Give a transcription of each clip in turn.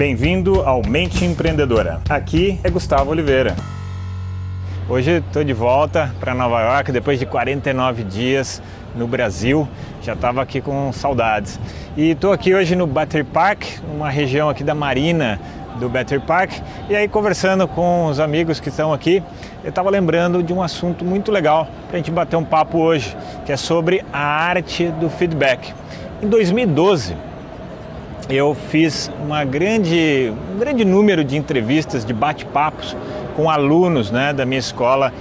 Bem-vindo ao Mente Empreendedora. Aqui é Gustavo Oliveira. Hoje estou de volta para Nova York depois de 49 dias no Brasil. Já estava aqui com saudades. E estou aqui hoje no Battery Park, uma região aqui da Marina do Battery Park. E aí conversando com os amigos que estão aqui, eu estava lembrando de um assunto muito legal para a gente bater um papo hoje, que é sobre a arte do feedback. Em 2012, eu fiz uma grande, um grande número de entrevistas, de bate-papos com alunos né, da minha escola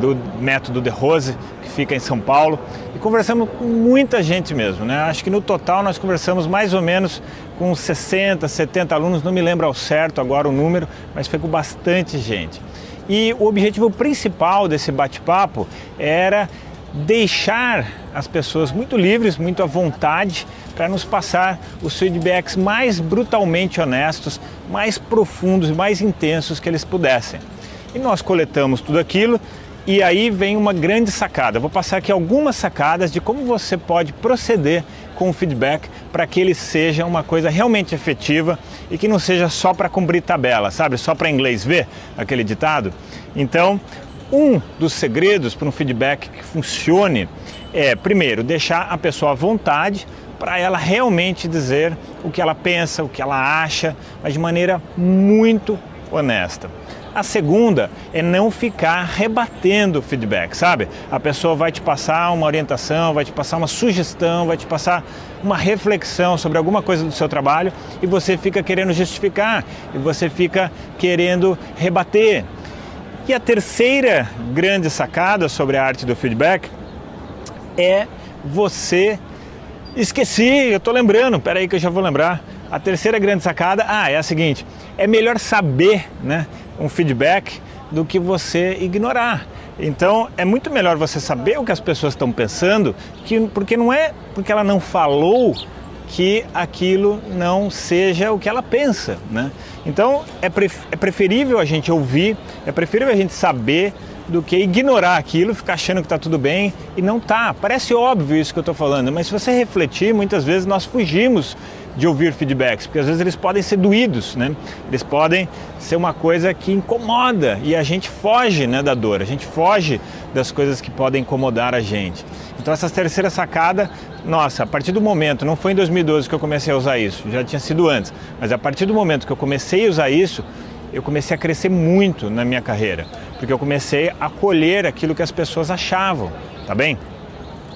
do Método de Rose, que fica em São Paulo, e conversamos com muita gente mesmo. Né? Acho que no total nós conversamos mais ou menos com 60, 70 alunos, não me lembro ao certo agora o número, mas foi com bastante gente. E o objetivo principal desse bate-papo era deixar as pessoas muito livres, muito à vontade para nos passar os feedbacks mais brutalmente honestos, mais profundos mais intensos que eles pudessem. E nós coletamos tudo aquilo e aí vem uma grande sacada. vou passar aqui algumas sacadas de como você pode proceder com o feedback para que ele seja uma coisa realmente efetiva e que não seja só para cumprir tabela, sabe? Só para inglês ver aquele ditado. Então, um dos segredos para um feedback que funcione é, primeiro, deixar a pessoa à vontade para ela realmente dizer o que ela pensa, o que ela acha, mas de maneira muito honesta. A segunda é não ficar rebatendo o feedback, sabe? A pessoa vai te passar uma orientação, vai te passar uma sugestão, vai te passar uma reflexão sobre alguma coisa do seu trabalho e você fica querendo justificar, e você fica querendo rebater, e a terceira grande sacada sobre a arte do feedback é você esqueci, eu tô lembrando, peraí que eu já vou lembrar. A terceira grande sacada, ah, é a seguinte: é melhor saber, né, um feedback do que você ignorar. Então é muito melhor você saber o que as pessoas estão pensando, que, porque não é porque ela não falou que aquilo não seja o que ela pensa, né? Então é, é preferível a gente ouvir, é preferível a gente saber do que ignorar aquilo, ficar achando que está tudo bem e não tá. Parece óbvio isso que eu estou falando, mas se você refletir, muitas vezes nós fugimos de ouvir feedbacks, porque às vezes eles podem ser doídos, né? Eles podem ser uma coisa que incomoda e a gente foge, né, da dor, a gente foge das coisas que podem incomodar a gente. Então essa terceira sacada, nossa, a partir do momento, não foi em 2012 que eu comecei a usar isso, já tinha sido antes, mas a partir do momento que eu comecei a usar isso, eu comecei a crescer muito na minha carreira, porque eu comecei a colher aquilo que as pessoas achavam, tá bem?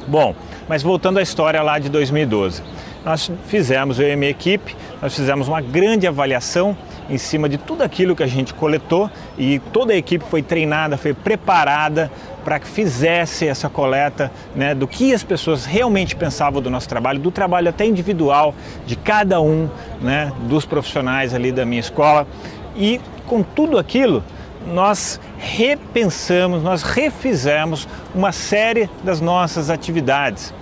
Bom, mas voltando à história lá de 2012 nós fizemos, eu e minha equipe, nós fizemos uma grande avaliação em cima de tudo aquilo que a gente coletou e toda a equipe foi treinada, foi preparada para que fizesse essa coleta né, do que as pessoas realmente pensavam do nosso trabalho, do trabalho até individual de cada um né, dos profissionais ali da minha escola. E com tudo aquilo, nós repensamos, nós refizemos uma série das nossas atividades.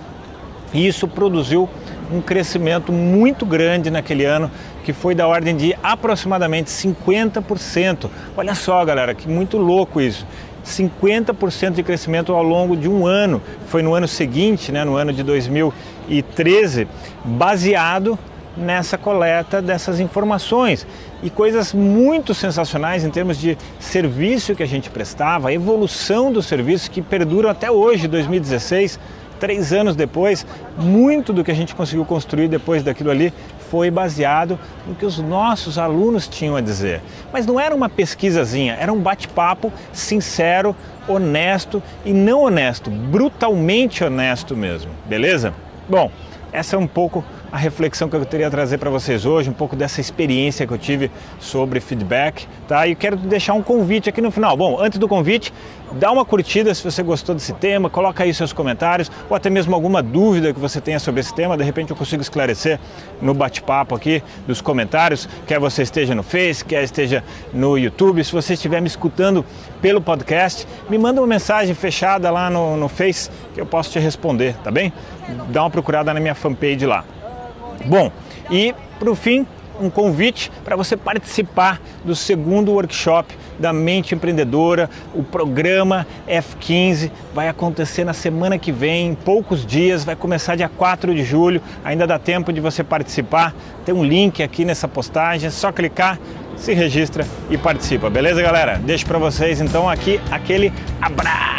E isso produziu um crescimento muito grande naquele ano, que foi da ordem de aproximadamente 50%. Olha só, galera, que muito louco isso. 50% de crescimento ao longo de um ano. Foi no ano seguinte, né, no ano de 2013, baseado nessa coleta dessas informações e coisas muito sensacionais em termos de serviço que a gente prestava, a evolução do serviço que perduram até hoje, 2016 três anos depois, muito do que a gente conseguiu construir depois daquilo ali foi baseado no que os nossos alunos tinham a dizer. Mas não era uma pesquisazinha, era um bate-papo sincero, honesto e não honesto, brutalmente honesto mesmo, beleza? Bom, essa é um pouco a reflexão que eu teria trazer para vocês hoje, um pouco dessa experiência que eu tive sobre feedback, tá? E quero deixar um convite aqui no final. Bom, antes do convite, dá uma curtida se você gostou desse tema, coloca aí seus comentários ou até mesmo alguma dúvida que você tenha sobre esse tema, de repente eu consigo esclarecer no bate-papo aqui dos comentários, quer você esteja no Face, quer esteja no YouTube, se você estiver me escutando pelo podcast, me manda uma mensagem fechada lá no, no Face que eu posso te responder, tá bem? Dá uma procurada na minha fanpage lá. Bom, e para o fim, um convite para você participar do segundo workshop da Mente Empreendedora. O programa F15 vai acontecer na semana que vem, em poucos dias, vai começar dia 4 de julho. Ainda dá tempo de você participar. Tem um link aqui nessa postagem, é só clicar se registra e participa, beleza, galera? Deixo para vocês então aqui aquele abraço.